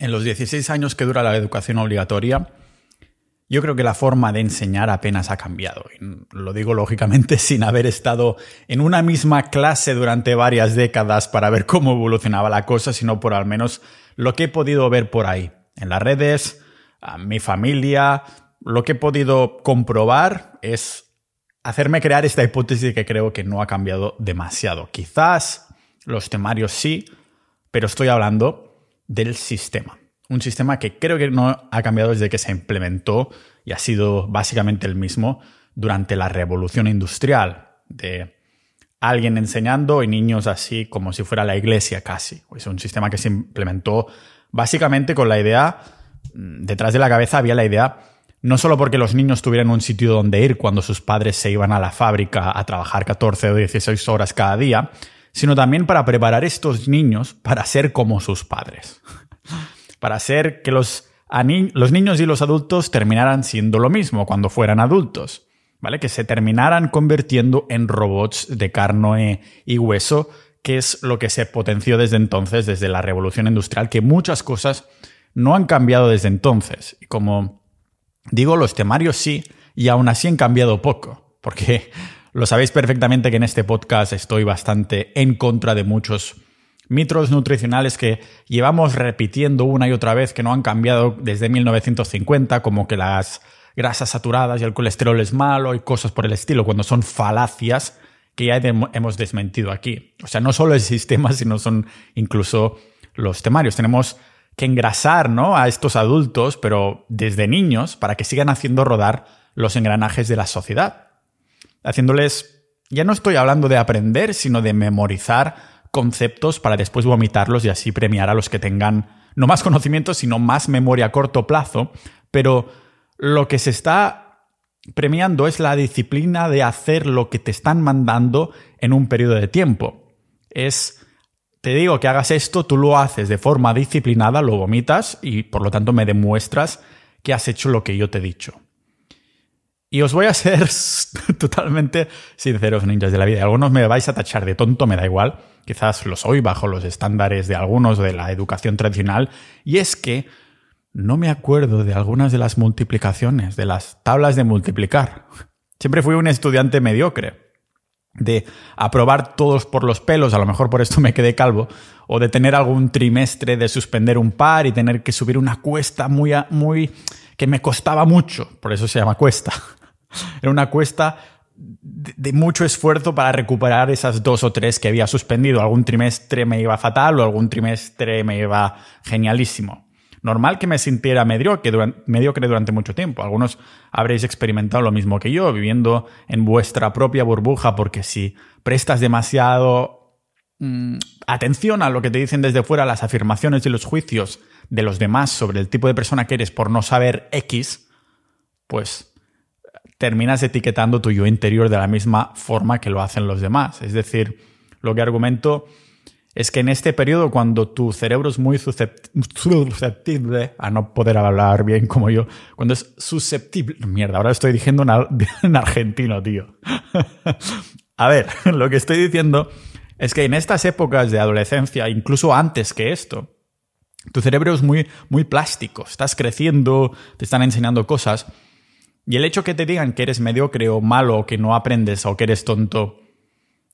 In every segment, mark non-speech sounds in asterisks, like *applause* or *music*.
en los 16 años que dura la educación obligatoria, yo creo que la forma de enseñar apenas ha cambiado. Lo digo lógicamente *laughs* sin haber estado en una misma clase durante varias décadas para ver cómo evolucionaba la cosa, sino por al menos lo que he podido ver por ahí, en las redes, a mi familia, lo que he podido comprobar es hacerme crear esta hipótesis que creo que no ha cambiado demasiado. Quizás los temarios sí, pero estoy hablando del sistema. Un sistema que creo que no ha cambiado desde que se implementó y ha sido básicamente el mismo durante la revolución industrial, de alguien enseñando y niños así como si fuera la iglesia casi. Es un sistema que se implementó básicamente con la idea, mm, detrás de la cabeza había la idea no solo porque los niños tuvieran un sitio donde ir cuando sus padres se iban a la fábrica a trabajar 14 o 16 horas cada día, sino también para preparar estos niños para ser como sus padres. *laughs* para hacer que los, los niños y los adultos terminaran siendo lo mismo cuando fueran adultos. ¿Vale? Que se terminaran convirtiendo en robots de carne y hueso, que es lo que se potenció desde entonces, desde la revolución industrial, que muchas cosas no han cambiado desde entonces. Y como Digo, los temarios sí, y aún así han cambiado poco, porque lo sabéis perfectamente que en este podcast estoy bastante en contra de muchos mitos nutricionales que llevamos repitiendo una y otra vez que no han cambiado desde 1950, como que las grasas saturadas y el colesterol es malo y cosas por el estilo, cuando son falacias que ya hemos desmentido aquí. O sea, no solo el sistema, *laughs* sino son incluso los temarios. Tenemos que engrasar ¿no? a estos adultos, pero desde niños, para que sigan haciendo rodar los engranajes de la sociedad. Haciéndoles, ya no estoy hablando de aprender, sino de memorizar conceptos para después vomitarlos y así premiar a los que tengan no más conocimiento, sino más memoria a corto plazo. Pero lo que se está premiando es la disciplina de hacer lo que te están mandando en un periodo de tiempo. Es te digo que hagas esto, tú lo haces de forma disciplinada, lo vomitas y por lo tanto me demuestras que has hecho lo que yo te he dicho. Y os voy a ser *laughs* totalmente sinceros, ninjas de la vida. Algunos me vais a tachar de tonto, me da igual. Quizás lo soy bajo los estándares de algunos de la educación tradicional. Y es que no me acuerdo de algunas de las multiplicaciones, de las tablas de multiplicar. Siempre fui un estudiante mediocre de aprobar todos por los pelos, a lo mejor por esto me quedé calvo, o de tener algún trimestre de suspender un par y tener que subir una cuesta muy, muy que me costaba mucho, por eso se llama cuesta. *laughs* Era una cuesta de mucho esfuerzo para recuperar esas dos o tres que había suspendido. Algún trimestre me iba fatal o algún trimestre me iba genialísimo normal que me sintiera mediocre durante, mediocre durante mucho tiempo. Algunos habréis experimentado lo mismo que yo, viviendo en vuestra propia burbuja, porque si prestas demasiado mm, atención a lo que te dicen desde fuera, las afirmaciones y los juicios de los demás sobre el tipo de persona que eres por no saber X, pues terminas etiquetando tu yo interior de la misma forma que lo hacen los demás. Es decir, lo que argumento es que en este periodo, cuando tu cerebro es muy susceptible a no poder hablar bien como yo, cuando es susceptible, mierda, ahora estoy diciendo en *laughs* argentino, tío. *laughs* a ver, *laughs* lo que estoy diciendo es que en estas épocas de adolescencia, incluso antes que esto, tu cerebro es muy, muy plástico, estás creciendo, te están enseñando cosas, y el hecho que te digan que eres mediocre o malo, que no aprendes o que eres tonto,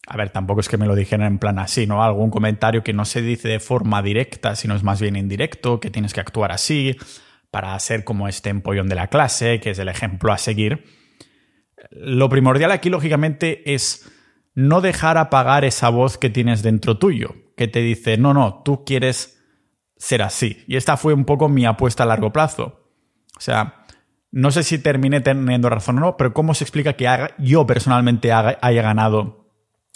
a ver, tampoco es que me lo dijeran en plan así, ¿no? Algún comentario que no se dice de forma directa, sino es más bien indirecto, que tienes que actuar así para ser como este empollón de la clase, que es el ejemplo a seguir. Lo primordial aquí, lógicamente, es no dejar apagar esa voz que tienes dentro tuyo, que te dice, no, no, tú quieres ser así. Y esta fue un poco mi apuesta a largo plazo. O sea, no sé si terminé teniendo razón o no, pero ¿cómo se explica que yo personalmente haya ganado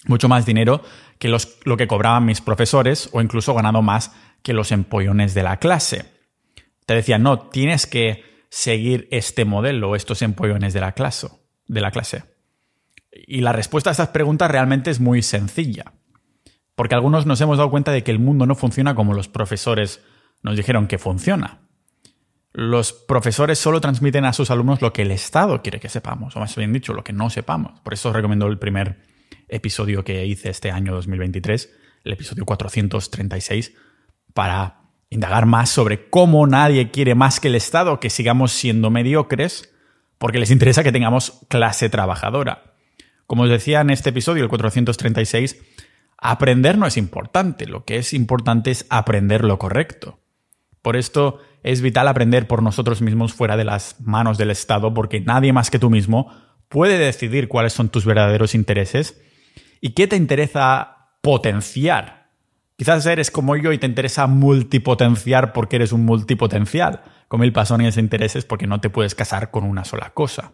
mucho más dinero que lo que cobraban mis profesores o incluso ganado más que los empollones de la clase. Te decía, no, tienes que seguir este modelo, estos empollones. De la clase. Y la respuesta a estas preguntas realmente es muy sencilla. Porque algunos nos hemos dado cuenta de que el mundo no funciona como los profesores nos dijeron que funciona. Los profesores solo transmiten a sus alumnos lo que el Estado quiere que sepamos, o más bien dicho, lo que no sepamos. Por eso os recomiendo el primer episodio que hice este año 2023, el episodio 436, para indagar más sobre cómo nadie quiere más que el Estado que sigamos siendo mediocres, porque les interesa que tengamos clase trabajadora. Como os decía en este episodio, el 436, aprender no es importante, lo que es importante es aprender lo correcto. Por esto es vital aprender por nosotros mismos fuera de las manos del Estado, porque nadie más que tú mismo puede decidir cuáles son tus verdaderos intereses y qué te interesa potenciar Quizás eres como yo y te interesa multipotenciar porque eres un multipotencial, con mil pasones de intereses porque no te puedes casar con una sola cosa.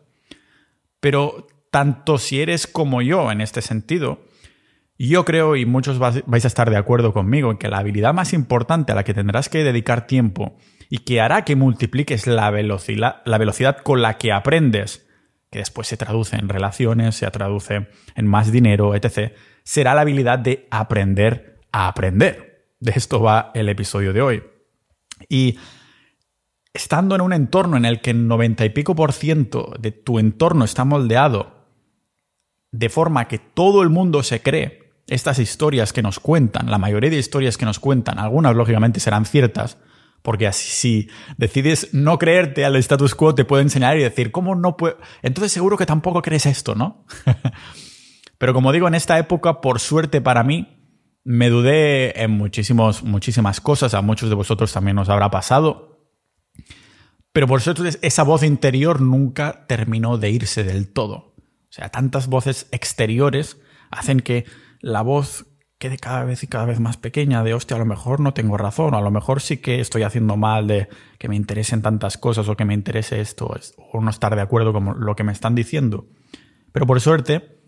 Pero tanto si eres como yo en este sentido, yo creo, y muchos vais a estar de acuerdo conmigo, que la habilidad más importante a la que tendrás que dedicar tiempo y que hará que multipliques la velocidad, la velocidad con la que aprendes, que después se traduce en relaciones, se traduce en más dinero, etc., será la habilidad de aprender a aprender. De esto va el episodio de hoy. Y estando en un entorno en el que el 90 y pico por ciento de tu entorno está moldeado de forma que todo el mundo se cree estas historias que nos cuentan, la mayoría de historias que nos cuentan, algunas lógicamente serán ciertas, porque así si decides no creerte al status quo te puedo enseñar y decir, ¿cómo no puedo? Entonces seguro que tampoco crees esto, ¿no? *laughs* Pero como digo, en esta época, por suerte para mí, me dudé en muchísimos, muchísimas cosas, a muchos de vosotros también os habrá pasado. Pero por suerte esa voz interior nunca terminó de irse del todo. O sea, tantas voces exteriores hacen que la voz quede cada vez y cada vez más pequeña de, hostia, a lo mejor no tengo razón, o a lo mejor sí que estoy haciendo mal de que me interesen tantas cosas o que me interese esto, o no estar de acuerdo con lo que me están diciendo. Pero por suerte,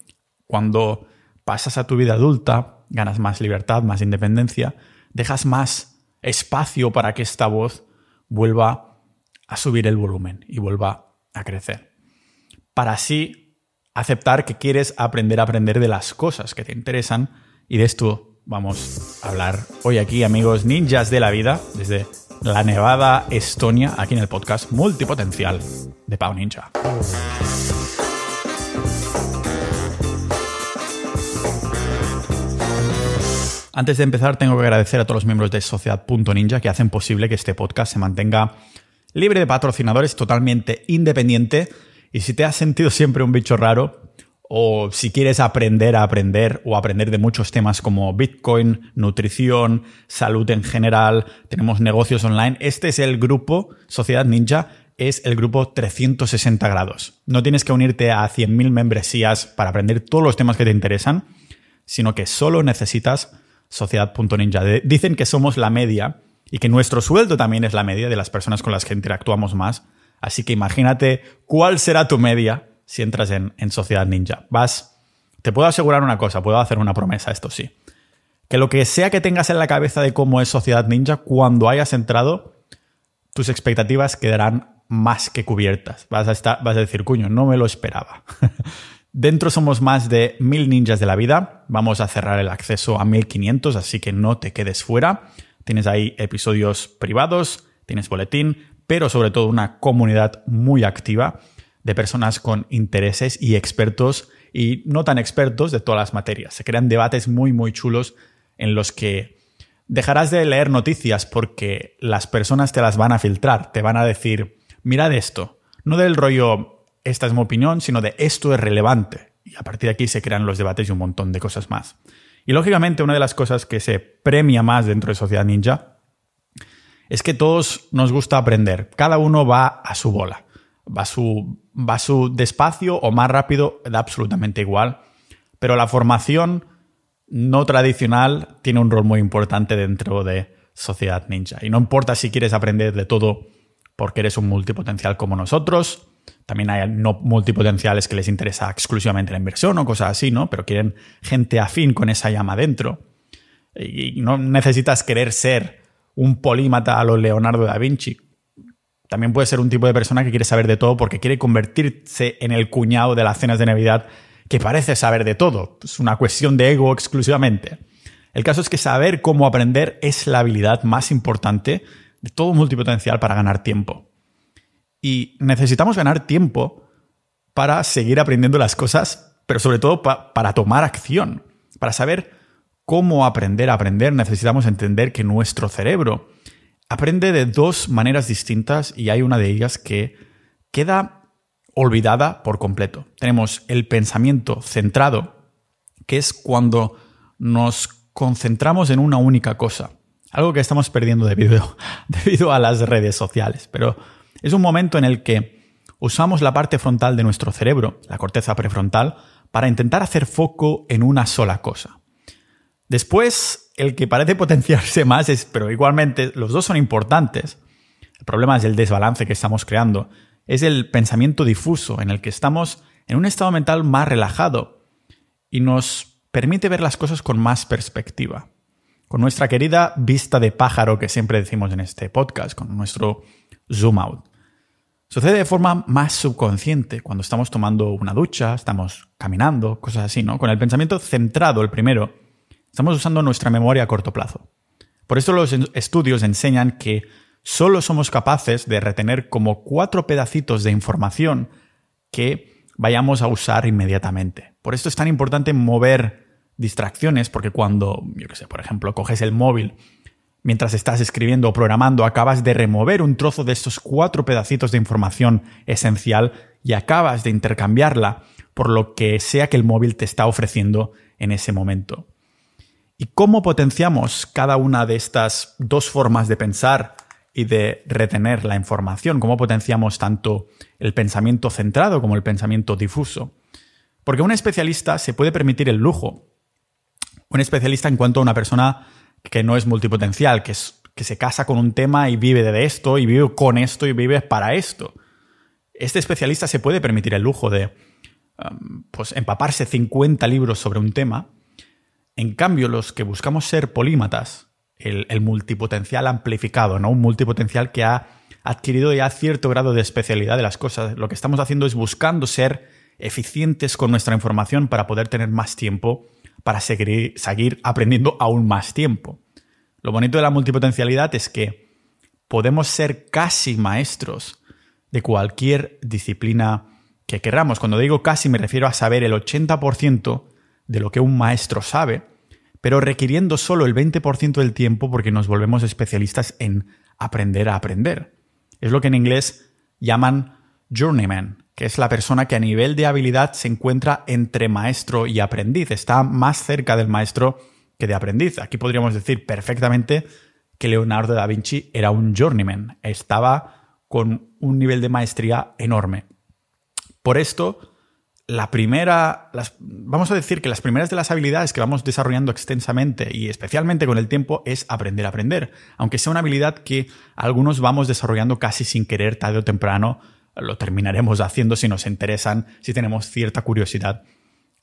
cuando pasas a tu vida adulta, ganas más libertad, más independencia, dejas más espacio para que esta voz vuelva a subir el volumen y vuelva a crecer. Para así aceptar que quieres aprender a aprender de las cosas que te interesan y de esto vamos a hablar hoy aquí, amigos ninjas de la vida, desde la Nevada, Estonia, aquí en el podcast Multipotencial de Pau Ninja. Antes de empezar, tengo que agradecer a todos los miembros de Sociedad.ninja que hacen posible que este podcast se mantenga libre de patrocinadores, totalmente independiente. Y si te has sentido siempre un bicho raro, o si quieres aprender a aprender o aprender de muchos temas como Bitcoin, nutrición, salud en general, tenemos negocios online, este es el grupo Sociedad Ninja, es el grupo 360 grados. No tienes que unirte a 100.000 membresías para aprender todos los temas que te interesan, sino que solo necesitas Sociedad.ninja. Dicen que somos la media y que nuestro sueldo también es la media de las personas con las que interactuamos más. Así que imagínate cuál será tu media si entras en, en Sociedad Ninja. Vas, te puedo asegurar una cosa, puedo hacer una promesa, esto sí. Que lo que sea que tengas en la cabeza de cómo es Sociedad Ninja, cuando hayas entrado, tus expectativas quedarán más que cubiertas. Vas a, estar, vas a decir, cuño, no me lo esperaba. *laughs* Dentro somos más de mil ninjas de la vida. Vamos a cerrar el acceso a 1500, así que no te quedes fuera. Tienes ahí episodios privados, tienes boletín, pero sobre todo una comunidad muy activa de personas con intereses y expertos y no tan expertos de todas las materias. Se crean debates muy, muy chulos en los que dejarás de leer noticias porque las personas te las van a filtrar, te van a decir, mirad esto, no del rollo esta es mi opinión, sino de esto es relevante. Y a partir de aquí se crean los debates y un montón de cosas más. Y lógicamente una de las cosas que se premia más dentro de Sociedad Ninja es que todos nos gusta aprender. Cada uno va a su bola. Va a su, va su despacio o más rápido, da absolutamente igual. Pero la formación no tradicional tiene un rol muy importante dentro de Sociedad Ninja. Y no importa si quieres aprender de todo porque eres un multipotencial como nosotros, también hay no multipotenciales que les interesa exclusivamente la inversión o cosas así, ¿no? Pero quieren gente afín con esa llama dentro. Y no necesitas querer ser un polímata a lo Leonardo da Vinci. También puede ser un tipo de persona que quiere saber de todo porque quiere convertirse en el cuñado de las cenas de Navidad que parece saber de todo. Es una cuestión de ego exclusivamente. El caso es que saber cómo aprender es la habilidad más importante de todo multipotencial para ganar tiempo. Y necesitamos ganar tiempo para seguir aprendiendo las cosas, pero sobre todo para tomar acción. Para saber cómo aprender a aprender, necesitamos entender que nuestro cerebro aprende de dos maneras distintas y hay una de ellas que queda olvidada por completo. Tenemos el pensamiento centrado, que es cuando nos concentramos en una única cosa. Algo que estamos perdiendo debido, *laughs* debido a las redes sociales. Pero es un momento en el que usamos la parte frontal de nuestro cerebro, la corteza prefrontal, para intentar hacer foco en una sola cosa. Después, el que parece potenciarse más es, pero igualmente los dos son importantes. El problema es el desbalance que estamos creando. Es el pensamiento difuso en el que estamos en un estado mental más relajado y nos permite ver las cosas con más perspectiva. Con nuestra querida vista de pájaro que siempre decimos en este podcast, con nuestro zoom out. Sucede de forma más subconsciente cuando estamos tomando una ducha, estamos caminando, cosas así, ¿no? Con el pensamiento centrado, el primero, estamos usando nuestra memoria a corto plazo. Por eso los estudios enseñan que solo somos capaces de retener como cuatro pedacitos de información que vayamos a usar inmediatamente. Por esto es tan importante mover distracciones, porque cuando, yo qué sé, por ejemplo, coges el móvil mientras estás escribiendo o programando, acabas de remover un trozo de estos cuatro pedacitos de información esencial y acabas de intercambiarla por lo que sea que el móvil te está ofreciendo en ese momento. ¿Y cómo potenciamos cada una de estas dos formas de pensar y de retener la información? ¿Cómo potenciamos tanto el pensamiento centrado como el pensamiento difuso? Porque un especialista se puede permitir el lujo. Un especialista en cuanto a una persona que no es multipotencial, que, es, que se casa con un tema y vive de esto, y vive con esto, y vive para esto. Este especialista se puede permitir el lujo de um, pues, empaparse 50 libros sobre un tema. En cambio, los que buscamos ser polímatas, el, multipotencial amplificado, ¿no? Un multipotencial que ha adquirido ya cierto grado de especialidad de las cosas. Lo que estamos haciendo es buscando ser eficientes con nuestra información para poder tener más tiempo para seguir, seguir aprendiendo aún más tiempo. Lo bonito de la multipotencialidad es que podemos ser casi maestros de cualquier disciplina que queramos. Cuando digo casi me refiero a saber el 80% de lo que un maestro sabe, pero requiriendo solo el 20% del tiempo porque nos volvemos especialistas en aprender a aprender. Es lo que en inglés llaman journeyman, que es la persona que a nivel de habilidad se encuentra entre maestro y aprendiz, está más cerca del maestro que de aprendiz. Aquí podríamos decir perfectamente que Leonardo da Vinci era un journeyman, estaba con un nivel de maestría enorme. Por esto, la primera, vamos a decir que las primeras de las habilidades que vamos desarrollando extensamente y especialmente con el tiempo es aprender a aprender, aunque sea una habilidad que algunos vamos desarrollando casi sin querer tarde o temprano lo terminaremos haciendo si nos interesan, si tenemos cierta curiosidad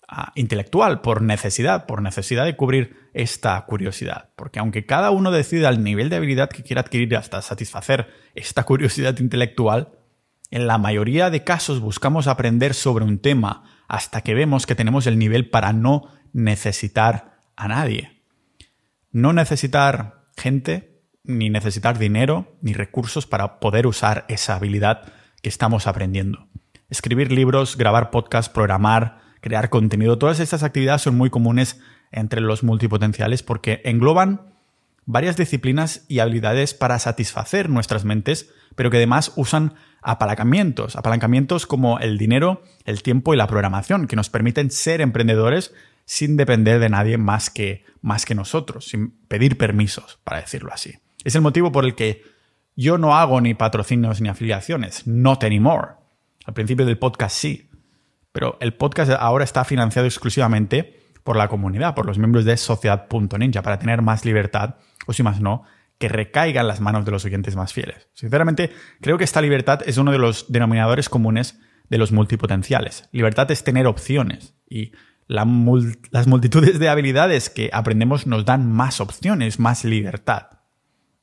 ah, intelectual, por necesidad, por necesidad de cubrir esta curiosidad. Porque aunque cada uno decida el nivel de habilidad que quiera adquirir hasta satisfacer esta curiosidad intelectual, en la mayoría de casos buscamos aprender sobre un tema hasta que vemos que tenemos el nivel para no necesitar a nadie. No necesitar gente, ni necesitar dinero, ni recursos para poder usar esa habilidad que estamos aprendiendo. Escribir libros, grabar podcasts, programar, crear contenido, todas estas actividades son muy comunes entre los multipotenciales porque engloban varias disciplinas y habilidades para satisfacer nuestras mentes, pero que además usan apalancamientos, apalancamientos como el dinero, el tiempo y la programación, que nos permiten ser emprendedores sin depender de nadie más que, más que nosotros, sin pedir permisos, para decirlo así. Es el motivo por el que yo no hago ni patrocinios ni afiliaciones, not anymore. Al principio del podcast sí, pero el podcast ahora está financiado exclusivamente por la comunidad, por los miembros de Sociedad.ninja, para tener más libertad, o si más no, que recaiga en las manos de los oyentes más fieles. Sinceramente, creo que esta libertad es uno de los denominadores comunes de los multipotenciales. Libertad es tener opciones y las multitudes de habilidades que aprendemos nos dan más opciones, más libertad.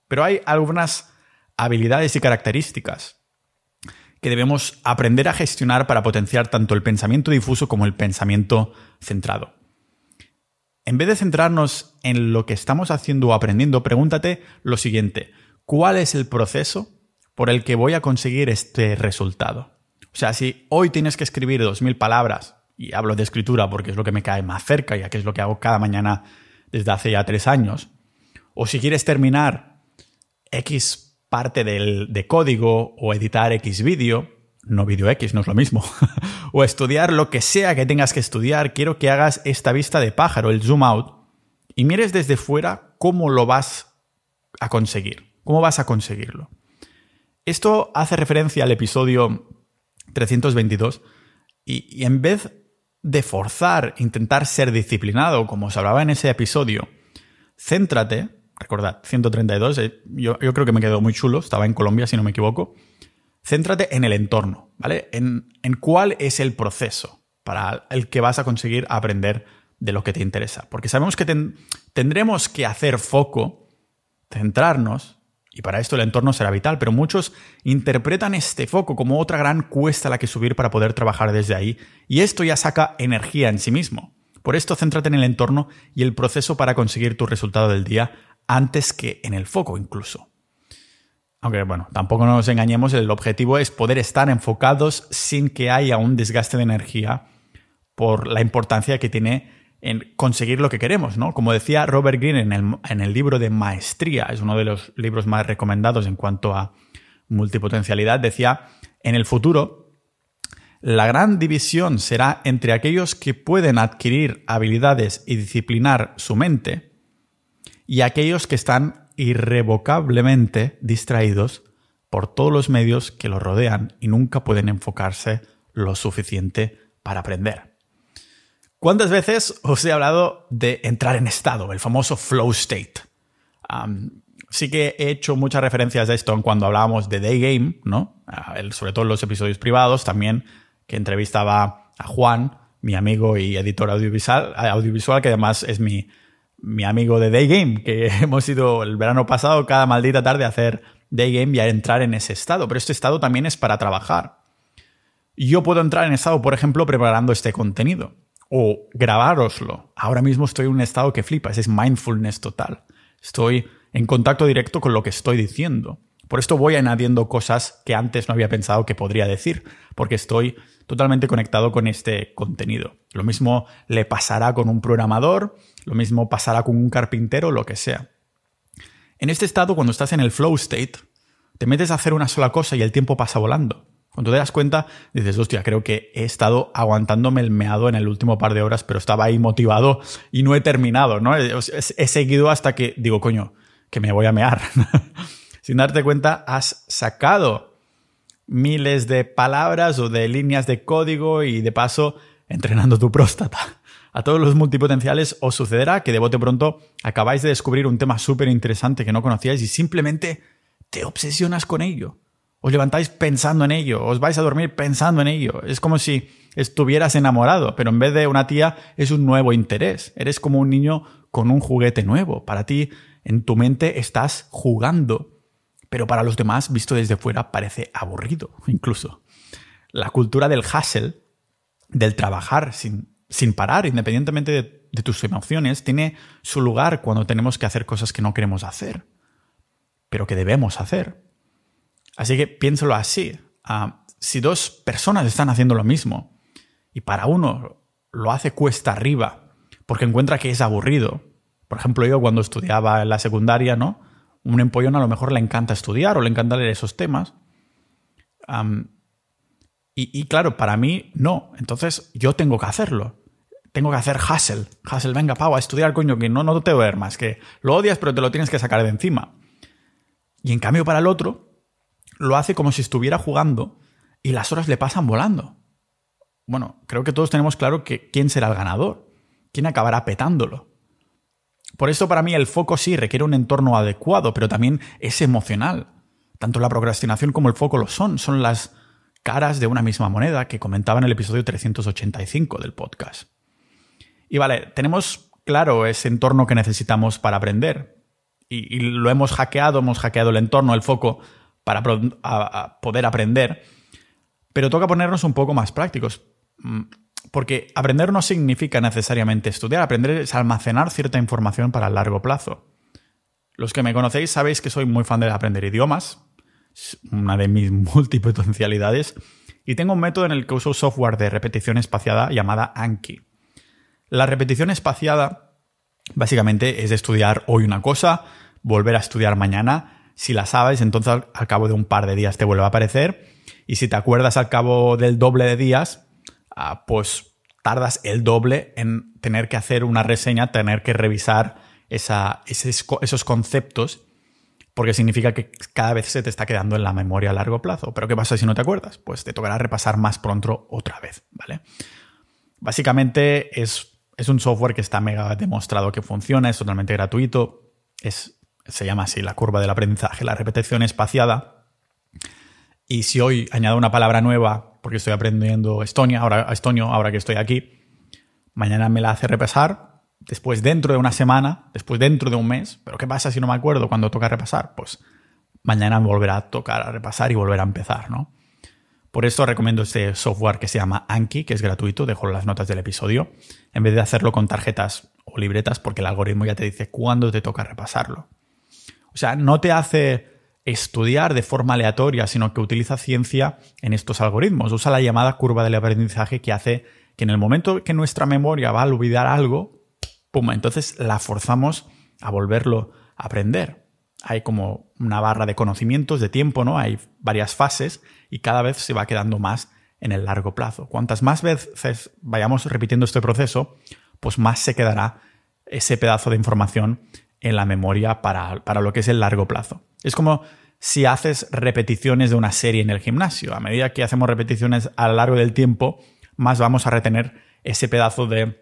Pero hay algunas habilidades y características que debemos aprender a gestionar para potenciar tanto el pensamiento difuso como el pensamiento centrado. En vez de centrarnos en lo que estamos haciendo o aprendiendo, pregúntate lo siguiente, ¿cuál es el proceso por el que voy a conseguir este resultado? O sea, si hoy tienes que escribir 2.000 palabras, y hablo de escritura porque es lo que me cae más cerca, ya que es lo que hago cada mañana desde hace ya tres años, o si quieres terminar X parte del, de código o editar X vídeo, no vídeo X, no es lo mismo, *laughs* o estudiar lo que sea que tengas que estudiar, quiero que hagas esta vista de pájaro, el zoom out, y mires desde fuera cómo lo vas a conseguir, cómo vas a conseguirlo. Esto hace referencia al episodio 322 y, y en vez de forzar, intentar ser disciplinado, como se hablaba en ese episodio, céntrate, recordad, 132, eh, yo, yo, creo que me quedó muy chulo, estaba en Colombia si no me equivoco, céntrate en el entorno, ¿vale? En, en cuál es el proceso para el que vas a conseguir aprender de lo que te interesa. Porque sabemos que tendremos que hacer foco, centrarnos, y para esto el entorno será vital, pero muchos interpretan este foco como otra gran cuesta a la que subir para poder trabajar desde ahí, y esto ya saca energía en sí mismo. Por esto céntrate en el entorno y el proceso para conseguir tu resultado del día antes que en el foco incluso. Aunque bueno, tampoco nos engañemos, el objetivo es poder estar enfocados sin que haya un desgaste de energía por la importancia que tiene en conseguir lo que queremos, ¿no? Como decía Robert Greene en el, en el libro de Maestría, es uno de los libros más recomendados en cuanto a multipotencialidad, decía, en el futuro, la gran división será entre aquellos que pueden adquirir habilidades y disciplinar su mente y aquellos que están irrevocablemente distraídos por todos los medios que los rodean y nunca pueden enfocarse lo suficiente para aprender. ¿Cuántas veces os he hablado de entrar en estado, el famoso flow state? sí que he hecho muchas referencias a esto cuando hablábamos de Day Game, ¿no? sobre todo en los episodios privados, también que entrevistaba a Juan, mi amigo y editor audiovisual, audiovisual que además es mi, mi amigo de Day Game, que *laughs* hemos ido el verano pasado cada maldita tarde a hacer Day Game y a entrar en ese estado. Pero este estado también es para trabajar. Yo puedo entrar en estado, por ejemplo, preparando este contenido o grabároslo. Ahora mismo estoy en un estado que flipas, es mindfulness total. Estoy en contacto directo con lo que estoy diciendo. Por esto voy añadiendo cosas que antes no había pensado que podría decir, porque estoy totalmente conectado con este contenido. Lo mismo le pasará con un programador, lo mismo pasará con un carpintero, lo que sea. En este estado, cuando estás en el flow state, te metes a hacer una sola cosa y el tiempo pasa volando. Cuando te das cuenta, dices, hostia, creo que he estado aguantándome el meado en el último par de horas, pero estaba ahí motivado y no he terminado, ¿no? He, seguido hasta que digo, coño, que me voy a mear. *laughs* Sin darte cuenta, has sacado miles de palabras o de líneas de código y de paso entrenando tu próstata. A todos los multipotenciales os sucederá que de bote pronto acabáis de descubrir un tema súper interesante que no conocíais y simplemente te obsesionas con ello os levantáis pensando en ello, os vais a dormir pensando en ello. Es como si estuvieras enamorado, pero en vez de una tía es un nuevo interés. Eres como un niño con un juguete nuevo. Para ti, en tu mente estás jugando, pero para los demás, visto desde fuera, parece aburrido incluso. La cultura del hustle, del trabajar sin, sin parar, independientemente de, tus emociones, tiene su lugar cuando tenemos que hacer cosas que no queremos hacer, pero que debemos hacer. Así que piénsalo así. Ah, si dos personas están haciendo lo mismo y para uno lo hace cuesta arriba porque encuentra que es aburrido, por ejemplo yo cuando estudiaba en la secundaria, ¿no? Un empollón a lo mejor le encanta estudiar o le encanta leer esos temas. y, claro, para mí no. Entonces yo tengo que hacerlo. Tengo que hacer hustle. Hustle, venga, pavo, a estudiar, coño, que no, no te voy a ver más. Que lo odias, pero te lo tienes que sacar de encima. Y en cambio, para el otro, lo hace como si estuviera jugando y las horas le pasan volando. Bueno, creo que todos tenemos claro que quién será el ganador, quién acabará petándolo. Por eso para mí el foco sí requiere un entorno adecuado, pero también es emocional. Tanto la procrastinación como el foco lo son, son las caras de una misma moneda que comentaba en el episodio 385 del podcast. Y vale, tenemos claro ese entorno que necesitamos para aprender. Y, lo hemos hackeado, hemos hackeado el entorno, el foco, para poder aprender, pero toca ponernos un poco más prácticos. Porque aprender no significa necesariamente estudiar, aprender es almacenar cierta información para el largo plazo. Los que me conocéis sabéis que soy muy fan de aprender idiomas, una de mis *laughs* multipotencialidades, y tengo un método en el que uso software de repetición espaciada llamada Anki. La repetición espaciada básicamente es estudiar hoy una cosa, volver a estudiar mañana Si la sabes, entonces al, cabo de un par de días te vuelve a aparecer. Y si te acuerdas al cabo del doble de días, ah, pues tardas el doble en tener que hacer una reseña, tener que revisar esos conceptos porque significa que cada vez se te está quedando en la memoria a largo plazo. Pero ¿qué pasa si no te acuerdas? Pues te tocará repasar más pronto otra vez, ¿vale? Básicamente es, un software que está mega demostrado que funciona, es totalmente gratuito, se llama así la curva del aprendizaje, la repetición espaciada. Y si hoy añado una palabra nueva, porque estoy aprendiendo Estonia, ahora, estonio, ahora que estoy aquí, mañana me la hace repasar, después dentro de una semana, después dentro de un mes, pero ¿qué pasa si no me acuerdo cuando toca repasar? Pues mañana volverá a tocar a repasar y volver a empezar, ¿no? Por eso recomiendo este software que se llama Anki, que es gratuito, dejo las notas del episodio, en vez de hacerlo con tarjetas o libretas, porque el algoritmo ya te dice cuándo te toca repasarlo. O sea, no te hace estudiar de forma aleatoria, sino que utiliza ciencia en estos algoritmos. Usa la llamada curva del aprendizaje que hace que en el momento que nuestra memoria va a olvidar algo, pum, entonces la forzamos a volverlo a aprender. Hay como una barra de conocimientos, de tiempo, ¿no? Hay varias fases y cada vez se va quedando más en el largo plazo. Cuantas más veces vayamos repitiendo este proceso, pues más se quedará ese pedazo de información en la memoria para, para lo que es el largo plazo. Es como si haces repeticiones de una serie en el gimnasio. A medida que hacemos repeticiones a lo largo del tiempo, más vamos a retener ese pedazo de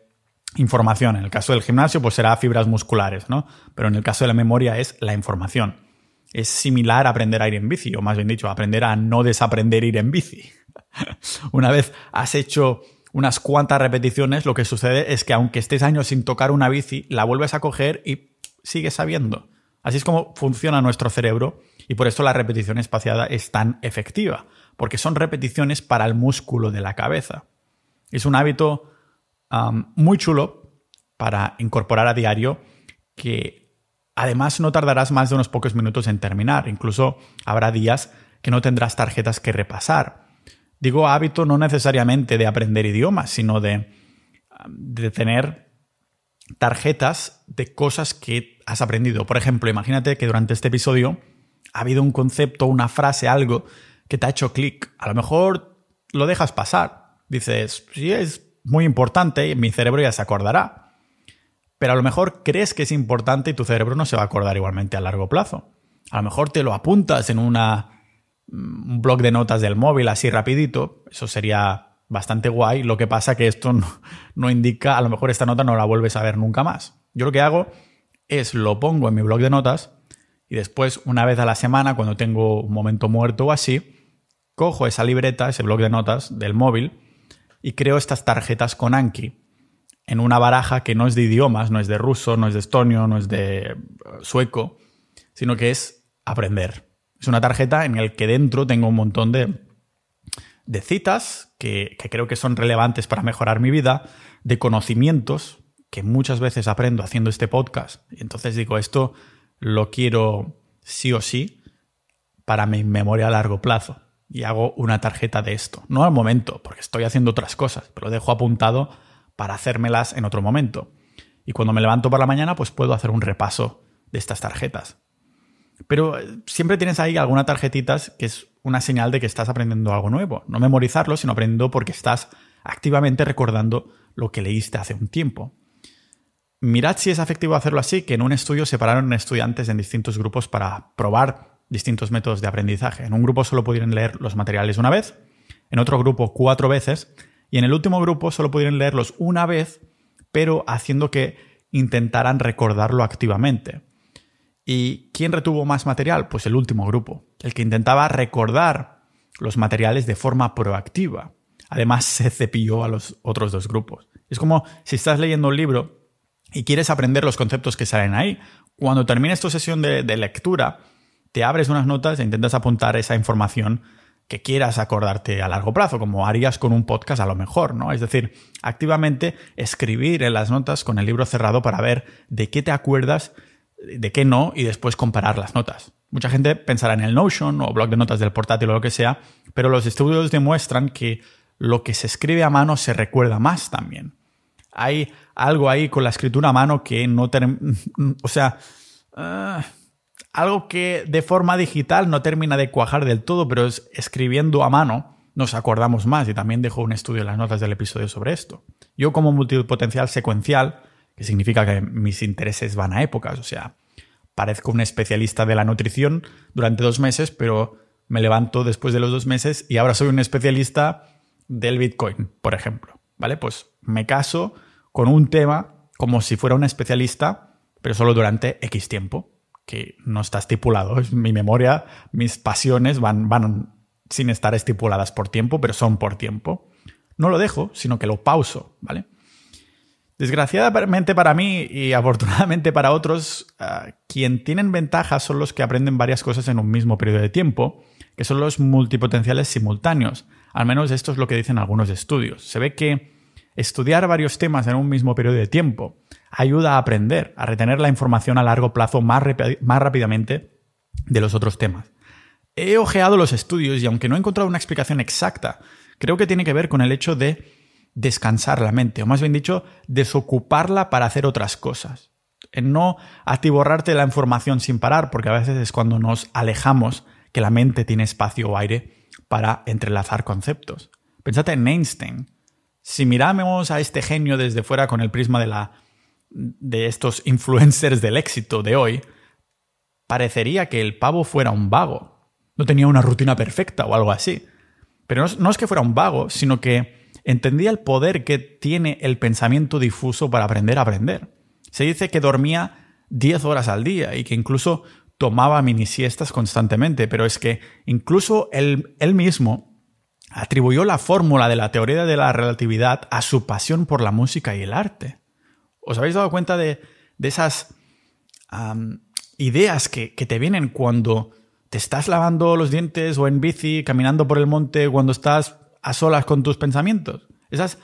información. En el caso del gimnasio, pues será fibras musculares, ¿no? Pero en el caso de la memoria es la información. Es similar a aprender a ir en bici, o más bien dicho, aprender a no desaprender ir en bici. *laughs* una vez has hecho unas cuantas repeticiones, lo que sucede es que aunque estés años sin tocar una bici, la vuelves a coger y sigues sabiendo. Así es como funciona nuestro cerebro y por eso la repetición espaciada es tan efectiva, porque son repeticiones para el músculo de la cabeza. Es un hábito muy chulo para incorporar a diario que además no tardarás más de unos pocos minutos en terminar. Incluso habrá días que no tendrás tarjetas que repasar. Digo hábito no necesariamente de aprender idiomas, sino de, de tener tarjetas de cosas que has aprendido. Por ejemplo, imagínate que durante este episodio ha habido un concepto, una frase, algo que te ha hecho clic. A lo mejor lo dejas pasar. Dices, sí, es muy importante y mi cerebro ya se acordará. Pero a lo mejor crees que es importante y tu cerebro no se va a acordar igualmente a largo plazo. A lo mejor te lo apuntas en mm, un blog de notas del móvil así rapidito. Eso sería bastante guay. Lo que pasa que esto no, indica, a lo mejor esta nota no la vuelves a ver nunca más. Yo lo que hago es lo pongo en mi blog de notas y después, una vez a la semana, cuando tengo un momento muerto o así, cojo esa libreta, ese blog de notas del móvil y creo estas tarjetas con Anki en una baraja que no es de idiomas, no es de ruso, no es de estonio, no es de eh, sueco, sino que es aprender. Es una tarjeta en la que dentro tengo un montón de citas que, creo que son relevantes para mejorar mi vida, de conocimientos que muchas veces aprendo haciendo este podcast. Y entonces digo, esto lo quiero sí o sí para mi memoria a largo plazo y hago una tarjeta de esto. No al momento, porque estoy haciendo otras cosas, pero dejo apuntado para hacérmelas en otro momento. Y cuando me levanto por la mañana, pues puedo hacer un repaso de estas tarjetas. Pero eh, siempre tienes ahí alguna tarjetitas que es una señal de que estás aprendiendo algo nuevo. No memorizarlo, sino aprendiendo porque estás activamente recordando lo que leíste hace un tiempo. Mirad si es efectivo hacerlo así, que en un estudio separaron estudiantes en distintos grupos para probar distintos métodos de aprendizaje. En un grupo solo pudieron leer los materiales una vez, en otro grupo cuatro veces, y en el último grupo solo pudieron leerlos una vez, pero haciendo que intentaran recordarlo activamente. ¿Y quién retuvo más material? Pues el último grupo, el que intentaba recordar los materiales de forma proactiva. Además, se cepilló a los otros dos grupos. Es como si estás leyendo un libro y quieres aprender los conceptos que salen ahí. Cuando termines tu sesión de, de lectura, te abres unas notas e intentas apuntar esa información que quieras acordarte a largo plazo, como harías con un podcast a lo mejor, ¿no? Es decir, activamente escribir en las notas con el libro cerrado para ver de qué te acuerdas, de qué no, y después comparar las notas. Mucha gente pensará en el Notion o blog de notas del portátil o lo que sea, pero los estudios demuestran que lo que se escribe a mano se recuerda más también. Hay algo ahí con la escritura a mano que no... *laughs* O sea... Ah, algo que de forma digital no termina de cuajar del todo, pero es escribiendo a mano nos acordamos más y también dejo un estudio en las notas del episodio sobre esto. Yo como multipotencial secuencial, que significa que mis intereses van a épocas, o sea, parezco un especialista de la nutrición durante dos meses, pero me levanto después de los dos meses y ahora soy un especialista del Bitcoin, por ejemplo. ¿Vale? Pues me caso con un tema como si fuera un especialista, pero solo durante X tiempo, que no está estipulado. Es mi memoria, mis pasiones van, van sin estar estipuladas por tiempo, pero son por tiempo. No lo dejo, sino que lo pauso, ¿vale? Desgraciadamente para mí y afortunadamente para otros, uh, quien tienen ventajas son los que aprenden varias cosas en un mismo periodo de tiempo, que son los multipotenciales simultáneos. Al menos esto es lo que dicen algunos estudios. Se ve que estudiar varios temas en un mismo periodo de tiempo ayuda a aprender, a retener la información a largo plazo más, más rápidamente de los otros temas. He ojeado los estudios y aunque no he encontrado una explicación exacta, creo que tiene que ver con el hecho de descansar la mente, o más bien dicho, desocuparla para hacer otras cosas. En no atiborrarte la información sin parar, porque a veces es cuando nos alejamos que la mente tiene espacio o aire para entrelazar conceptos. Pensate en Einstein. Si miramos a este genio desde fuera con el prisma de, la, de estos influencers del éxito de hoy, parecería que el pavo fuera un vago. No tenía una rutina perfecta o algo así. Pero no, no es que fuera un vago, sino que entendía el poder que tiene el pensamiento difuso para aprender a aprender. Se dice que dormía 10 horas al día y que incluso tomaba mini siestas constantemente, pero es que incluso él, él mismo atribuyó la fórmula de la teoría de la relatividad a su pasión por la música y el arte. ¿Os habéis dado cuenta de, de esas ideas que, que te vienen cuando te estás lavando los dientes o en bici, caminando por el monte, cuando estás a solas con tus pensamientos. Esas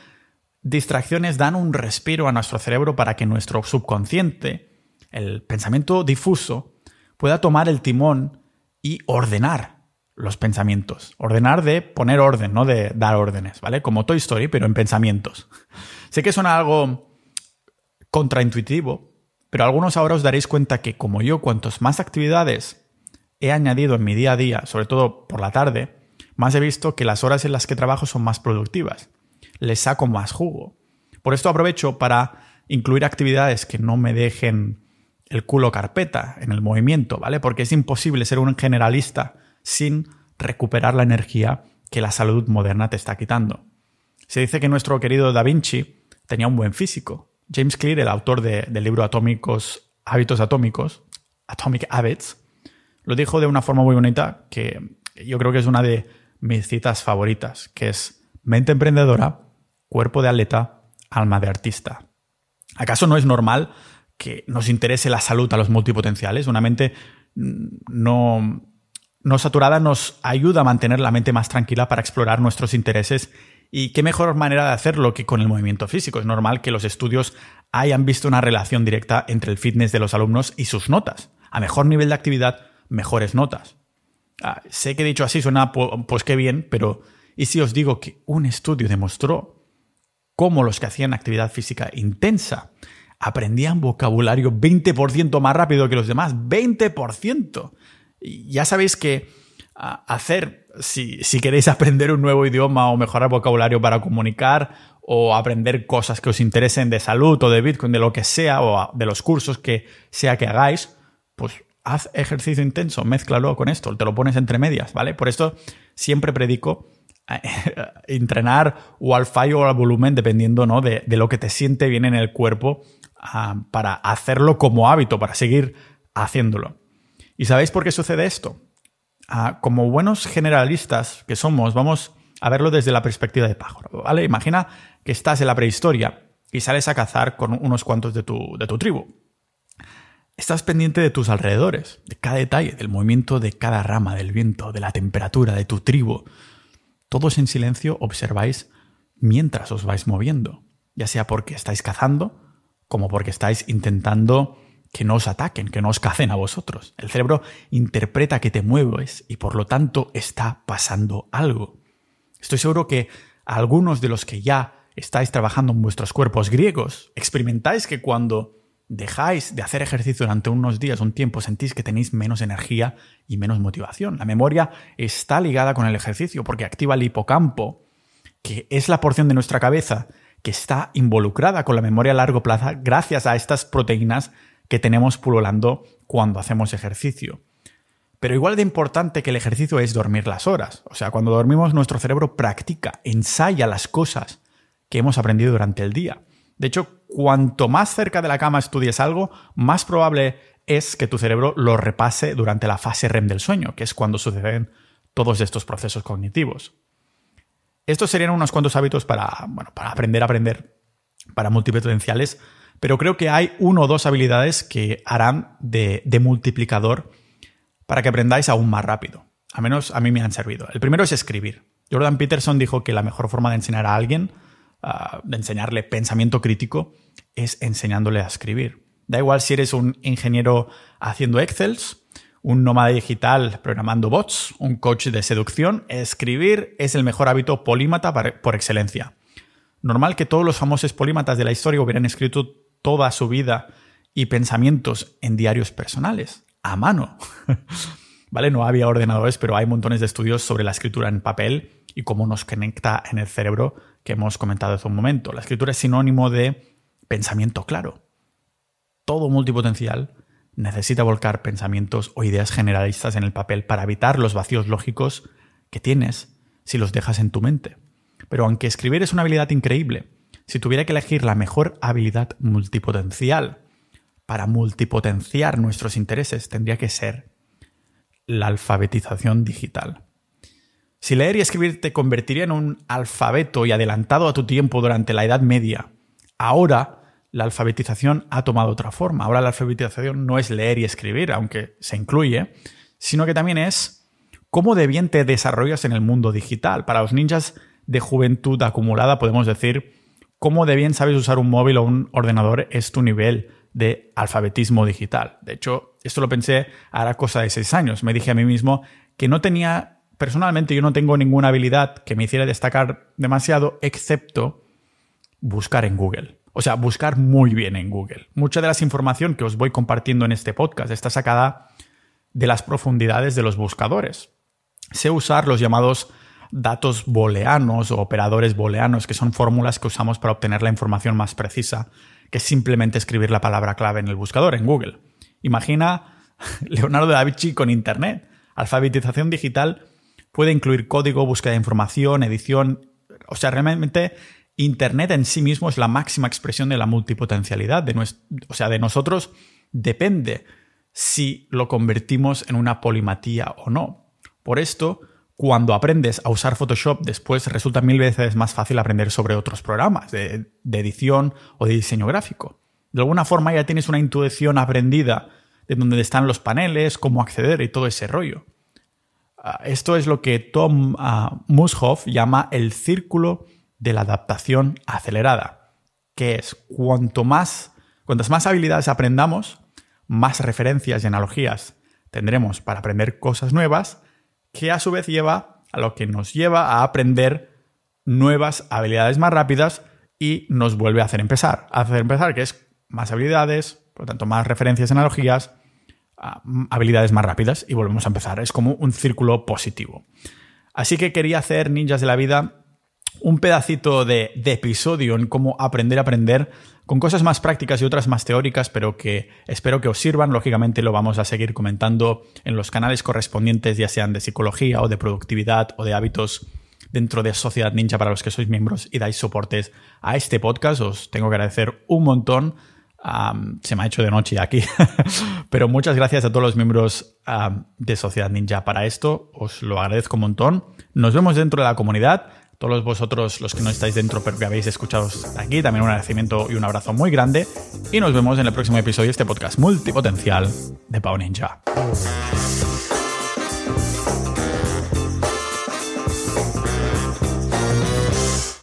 distracciones dan un respiro a nuestro cerebro para que nuestro subconsciente, el pensamiento difuso, pueda tomar el timón y ordenar los pensamientos. Ordenar de poner orden, no de dar órdenes, ¿vale? Como Toy Story, pero en pensamientos. *laughs* sé que suena algo contraintuitivo, pero algunos ahora os daréis cuenta que como yo, cuantos más actividades he añadido en mi día a día, sobre todo por la tarde, más he visto que las horas en las que trabajo son más productivas. Les saco más jugo. Por esto aprovecho para incluir actividades que no me dejen el culo carpeta en el movimiento, ¿vale? Porque es imposible ser un generalista sin recuperar la energía que la salud moderna te está quitando. Se dice que nuestro querido Da Vinci tenía un buen físico. James Clear, el autor del libro Atómicos, Hábitos Atómicos, Atomic Habits, lo dijo de una forma muy bonita que yo creo que es una de mis citas favoritas, que es mente emprendedora, cuerpo de atleta, alma de artista. ¿Acaso no es normal que nos interese la salud a los multipotenciales? Una mente no, no saturada nos ayuda a mantener la mente más tranquila para explorar nuestros intereses y qué mejor manera de hacerlo que con el movimiento físico. Es normal que los estudios hayan visto una relación directa entre el fitness de los alumnos y sus notas. A mejor nivel de actividad, mejores notas. Ah, sé que dicho así, suena pues qué bien, pero ¿y si os digo que un estudio demostró cómo los que hacían actividad física intensa aprendían vocabulario 20% más rápido que los demás? ¡20%! ya sabéis que ah, hacer, si, si queréis aprender un nuevo idioma o mejorar vocabulario para comunicar o aprender cosas que os interesen de salud o de Bitcoin, de lo que sea, o de los cursos que sea que hagáis, pues haz ejercicio intenso, mézclalo con esto, te lo pones entre medias, ¿vale? Por esto siempre predico eh, *laughs* entrenar o al fallo o al volumen, dependiendo ¿no? de, lo que te siente bien en el cuerpo, ah, para hacerlo como hábito, para seguir haciéndolo. ¿Y sabéis por qué sucede esto? Ah, como buenos generalistas que somos, vamos a verlo desde la perspectiva de pájaro, ¿vale? Imagina que estás en la prehistoria y sales a cazar con unos cuantos de tu, de tu tribu. Estás pendiente de tus alrededores, de cada detalle, del movimiento de cada rama, del viento, de la temperatura, de tu tribu. Todos en silencio observáis mientras os vais moviendo, ya sea porque estáis cazando, como porque estáis intentando que no os ataquen, que no os cacen a vosotros. El cerebro interpreta que te mueves y por lo tanto está pasando algo. Estoy seguro que algunos de los que ya estáis trabajando en vuestros cuerpos griegos experimentáis que cuando dejáis de hacer ejercicio durante unos días, un tiempo, sentís que tenéis menos energía y menos motivación. La memoria está ligada con el ejercicio porque activa el hipocampo, que es la porción de nuestra cabeza que está involucrada con la memoria a largo plazo gracias a estas proteínas que tenemos pululando cuando hacemos ejercicio. Pero igual de importante que el ejercicio es dormir las horas. O sea, cuando dormimos nuestro cerebro practica, ensaya las cosas que hemos aprendido durante el día. De hecho, cuanto más cerca de la cama estudies algo, más probable es que tu cerebro lo repase durante la fase REM del sueño, que es cuando suceden todos estos procesos cognitivos. Estos serían unos cuantos hábitos para, bueno, para aprender a aprender, para multipotenciales, pero creo que hay uno o dos habilidades que harán de, de multiplicador para que aprendáis aún más rápido. Al menos a mí me han servido. El primero es escribir. Jordan Peterson dijo que la mejor forma de enseñar a alguien de enseñarle pensamiento crítico es enseñándole a escribir. Da igual si eres un ingeniero haciendo Excels, un nómada digital programando bots, un coach de seducción, escribir es el mejor hábito polímata por excelencia. Normal que todos los famosos polímatas de la historia hubieran escrito toda su vida y pensamientos en diarios personales, a mano. *laughs* ¿Vale? No había ordenadores, pero hay montones de estudios sobre la escritura en papel y cómo nos conecta en el cerebro que hemos comentado hace un momento. La escritura es sinónimo de pensamiento claro. Todo multipotencial necesita volcar pensamientos o ideas generalistas en el papel para evitar los vacíos lógicos que tienes si los dejas en tu mente. Pero aunque escribir es una habilidad increíble, si tuviera que elegir la mejor habilidad multipotencial para multipotenciar nuestros intereses, tendría que ser la alfabetización digital. Si leer y escribir te convertiría en un alfabeto y adelantado a tu tiempo durante la Edad Media, ahora la alfabetización ha tomado otra forma. Ahora la alfabetización no es leer y escribir, aunque se incluye, sino que también es cómo de bien te desarrollas en el mundo digital. Para los ninjas de juventud acumulada podemos decir cómo de bien sabes usar un móvil o un ordenador es tu nivel de alfabetismo digital. De hecho, esto lo pensé ahora cosa de seis años. Me dije a mí mismo que no tenía personalmente yo no tengo ninguna habilidad que me hiciera destacar demasiado, excepto buscar en Google. O sea, buscar muy bien en Google. Mucha de la información que os voy compartiendo en este podcast está sacada de las profundidades de los buscadores. Sé usar los llamados datos booleanos o operadores booleanos, que son fórmulas que usamos para obtener la información más precisa que simplemente escribir la palabra clave en el buscador, en Google. Imagina *laughs* Leonardo da Vinci con Internet. Alfabetización digital puede incluir código, búsqueda de información, edición. O sea, realmente Internet en sí mismo es la máxima expresión de la multipotencialidad. De o sea, de nosotros depende si lo convertimos en una polimatía o no. Por esto, cuando aprendes a usar Photoshop, después resulta mil veces más fácil aprender sobre otros programas de, de edición o de diseño gráfico. De alguna forma ya tienes una intuición aprendida de dónde están los paneles, cómo acceder y todo ese rollo. Ah, esto es lo que Tom uh, Mushoff llama el círculo de la adaptación acelerada, que es cuanto más, cuantas más habilidades aprendamos, más referencias y analogías tendremos para aprender cosas nuevas, que a su vez lleva a lo que nos lleva a aprender nuevas habilidades más rápidas y nos vuelve a hacer empezar. Hacer empezar, que es más habilidades, por lo tanto, más referencias y analogías, habilidades más rápidas y volvemos a empezar. Es como un círculo positivo. Así que quería hacer, ninjas de la vida, un pedacito de, episodio en cómo aprender a aprender con cosas más prácticas y otras más teóricas, pero que espero que os sirvan. Lógicamente lo vamos a seguir comentando en los canales correspondientes, ya sean de psicología o de productividad o de hábitos dentro de Sociedad Ninja para los que sois miembros y dais soportes a este podcast. Os tengo que agradecer un montón se me ha hecho de noche aquí. *laughs* Pero muchas gracias a todos los miembros de Sociedad Ninja para esto. Os lo agradezco un montón. Nos vemos dentro de la comunidad. Todos vosotros, los que no estáis dentro, pero que habéis escuchado aquí, también un agradecimiento y un abrazo muy grande. Y nos vemos en el próximo episodio de este podcast multipotencial de Pau Ninja.